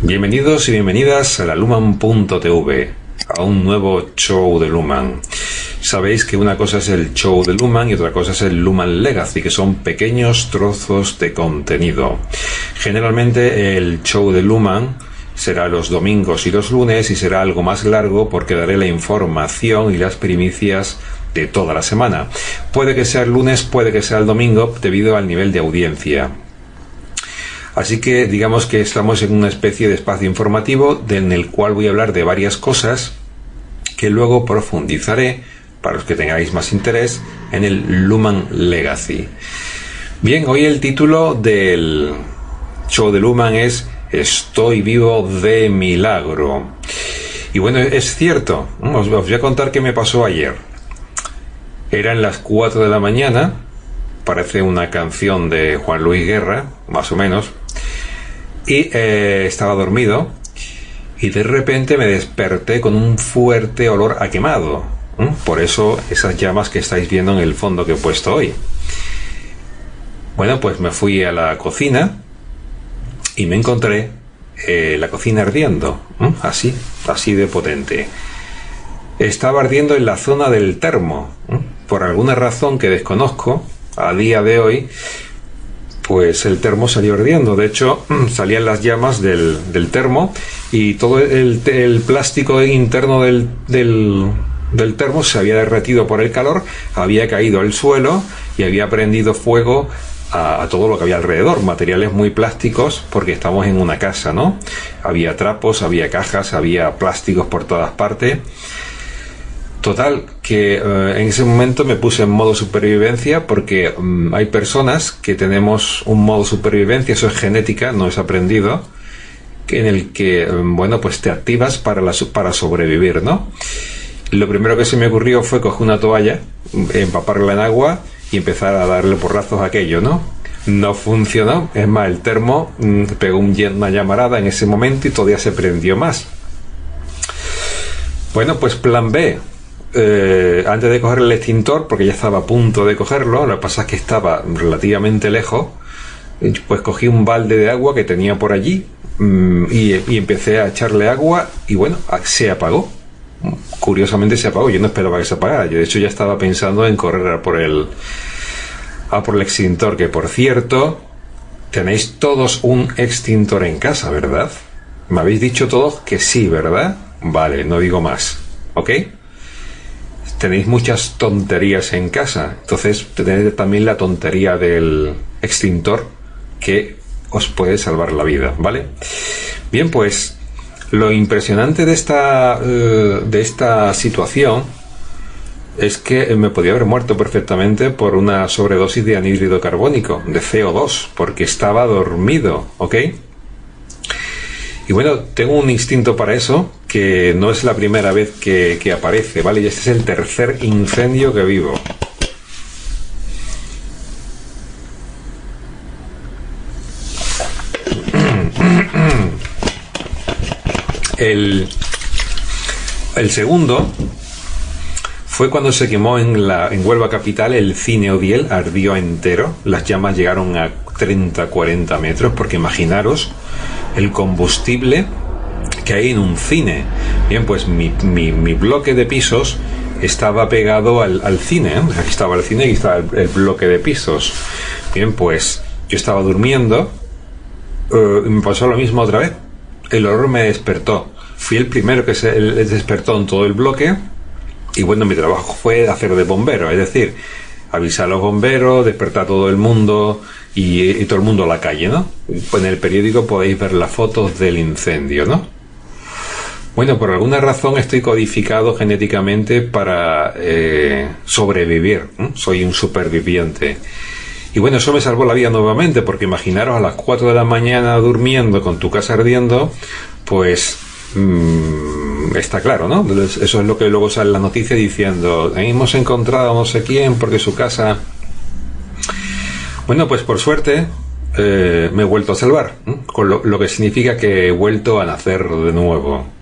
Bienvenidos y bienvenidas a la Luman.tv, a un nuevo show de Luman. Sabéis que una cosa es el show de Luman y otra cosa es el Luman Legacy, que son pequeños trozos de contenido. Generalmente el show de Luman será los domingos y los lunes y será algo más largo porque daré la información y las primicias de toda la semana. Puede que sea el lunes, puede que sea el domingo, debido al nivel de audiencia. Así que digamos que estamos en una especie de espacio informativo en el cual voy a hablar de varias cosas que luego profundizaré para los que tengáis más interés en el Luman Legacy. Bien, hoy el título del show de Luman es Estoy vivo de milagro. Y bueno, es cierto, os, voy a contar qué me pasó ayer. Eran las 4 de la mañana, parece una canción de Juan Luis Guerra, más o menos, y eh, estaba dormido y de repente me desperté con un fuerte olor a quemado. Por eso esas llamas que estáis viendo en el fondo que he puesto hoy. Bueno, pues me fui a la cocina y me encontré eh, la cocina ardiendo, así, así de potente. Estaba ardiendo en la zona del termo, por alguna razón que desconozco a día de hoy pues el termo salió ardiendo. De hecho, salían las llamas del, termo y todo el, plástico interno del, del, termo se había derretido por el calor, había caído al suelo y había prendido fuego a, a, todo lo que había alrededor, materiales muy plásticos, porque estamos en una casa, ¿no? Había trapos, había cajas, había plásticos por todas partes. Total, que eh, en ese momento me puse en modo supervivencia porque mm, hay personas que tenemos un modo supervivencia, eso es genética, no es aprendido, en el que, mm, bueno, pues te activas para, la, para sobrevivir, ¿no? Lo primero que se me ocurrió fue coger una toalla, empaparla en agua y empezar a darle porrazos a aquello, ¿no? No funcionó, es más, el termo mm, pegó una llamarada en ese momento y todavía se prendió más. Bueno, pues plan B, eh, antes de coger el extintor, porque ya estaba a punto de cogerlo, lo que pasa es que estaba relativamente lejos, pues cogí un balde de agua que tenía por allí mm, y, empecé a echarle agua y bueno, se apagó. Curiosamente se apagó, yo no esperaba que se apagara, yo de hecho ya estaba pensando en correr por el, a por el extintor, que por cierto, tenéis todos un extintor en casa, ¿verdad? Me habéis dicho todos que sí, ¿verdad? Vale, no digo más. ¿Ok? Tenéis muchas tonterías en casa. Entonces tenéis también la tontería del extintor que os puede salvar la vida, ¿vale? Bien, pues lo impresionante de esta, eh, de esta situación es que me podía haber muerto perfectamente por una sobredosis de anhídrido carbónico, de CO2, porque estaba dormido, ¿ok? Y bueno, tengo un instinto para eso, que no es la primera vez que, aparece, ¿vale? Y este es el tercer incendio que vivo. El, el segundo fue cuando se quemó en, la, en Huelva Capital el cine Odiel, ardió entero. Las llamas llegaron a 30-40 metros, porque imaginaros el combustible que hay en un cine. Bien, pues mi, bloque de pisos estaba pegado al, cine. ¿eh? Aquí estaba el cine y estaba el, bloque de pisos. Bien, pues yo estaba durmiendo eh, y me pasó lo mismo otra vez. El olor me despertó. Fui el primero que se despertó en todo el bloque. Y bueno, mi trabajo fue hacer de bombero, es decir, avisar a los bomberos, despertar a todo el mundo, y, todo el mundo a la calle, ¿no? En el periódico podéis ver las fotos del incendio, ¿no? Bueno, por alguna razón estoy codificado genéticamente para eh, sobrevivir. Soy un superviviente. Y bueno, eso me salvó la vida nuevamente, porque imaginaros a las 4 de la mañana durmiendo con tu casa ardiendo, pues mm, está claro, ¿no? Eso es lo que luego sale en la noticia diciendo, hemos encontrado no sé quién porque su casa... Bueno, pues por suerte eh, me he vuelto a salvar, con lo, que significa que he vuelto a nacer de nuevo.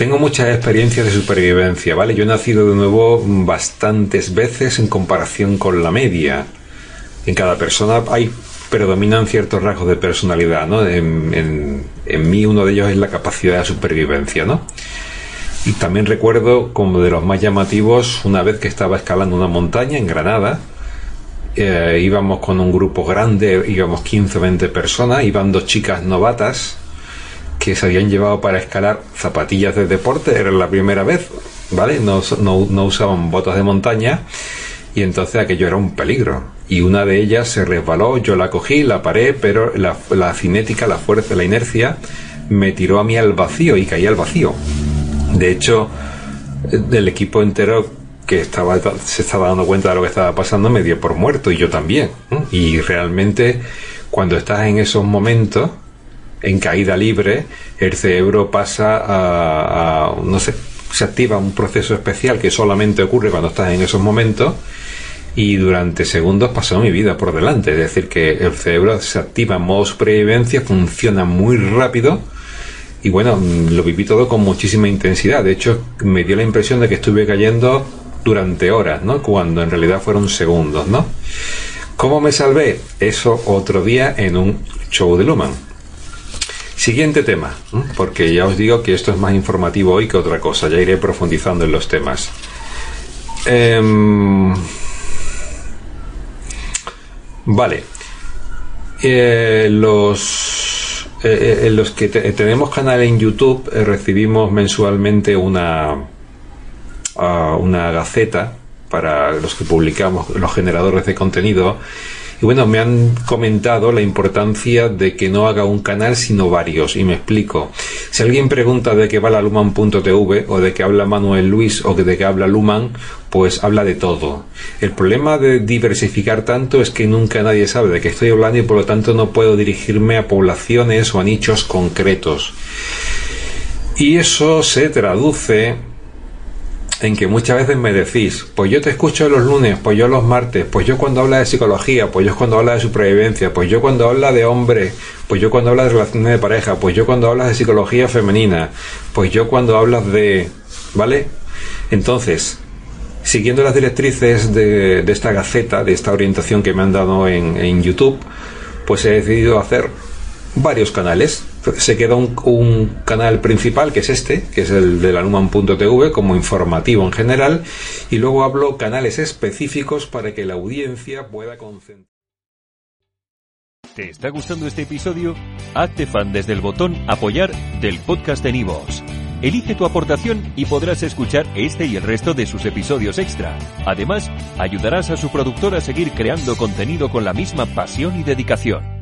Tengo muchas experiencias de supervivencia, ¿vale? Yo he nacido de nuevo bastantes veces en comparación con la media. En cada persona hay predominan ciertos rasgos de personalidad, ¿no? En, en, mí uno de ellos es la capacidad de supervivencia, ¿no? Y también recuerdo como de los más llamativos una vez que estaba escalando una montaña en Granada, eh, íbamos con un grupo grande, íbamos 15 o 20 personas, iban dos chicas novatas que se habían llevado para escalar zapatillas de deporte, era la primera vez, ¿vale? No, no, usaban botas de montaña y entonces aquello era un peligro. Y una de ellas se resbaló, yo la cogí, la paré, pero la, la cinética, la fuerza, la inercia me tiró a mí al vacío y caí al vacío. De hecho, del equipo entero que estaba, se estaba dando cuenta de lo que estaba pasando me dio por muerto y yo también. Y realmente cuando estás en esos momentos, en caída libre, el cerebro pasa a, no sé, se activa un proceso especial que solamente ocurre cuando estás en esos momentos y durante segundos pasó mi vida por delante. Es decir, que el cerebro se activa en modo supervivencia, funciona muy rápido y bueno, lo viví todo con muchísima intensidad. De hecho, me dio la impresión de que estuve cayendo durante horas, ¿no? Cuando en realidad fueron segundos, ¿no? ¿Cómo me salvé? Eso otro día en un show de Luman. Siguiente tema, porque ya os digo que esto es más informativo hoy que otra cosa, ya iré profundizando en los temas. Em, vale. Eh, los, eh, eh, los que tenemos canal en YouTube recibimos mensualmente una, una gaceta para los que publicamos, los generadores de contenido. Y bueno, me han comentado la importancia de que no haga un canal sino varios. Y me explico. Si alguien pregunta de qué va la Luman.tv o de qué habla Manuel Luis o de qué habla Luman, pues habla de todo. El problema de diversificar tanto es que nunca nadie sabe de qué estoy hablando y por lo tanto no puedo dirigirme a poblaciones o a nichos concretos. Y eso se traduce en que muchas veces me decís, pues yo te escucho los lunes, pues yo los martes, pues yo cuando habla de psicología, pues yo cuando habla de supervivencia, pues yo cuando habla de hombre, pues yo cuando habla de relaciones de pareja, pues yo cuando hablas de psicología femenina, pues yo cuando hablas de... ¿Vale? Entonces, siguiendo las directrices de, esta gaceta, de esta orientación que me han dado en, en YouTube, pues he decidido hacer varios canales. Se queda un, canal principal, que es este, que es el de la Numan.tv, como informativo en general, y luego hablo canales específicos para que la audiencia pueda concentrar. ¿Te está gustando este episodio? Hazte fan desde el botón Apoyar del podcast de Nivos. Elige tu aportación y podrás escuchar este y el resto de sus episodios extra. Además, ayudarás a su productor a seguir creando contenido con la misma pasión y dedicación.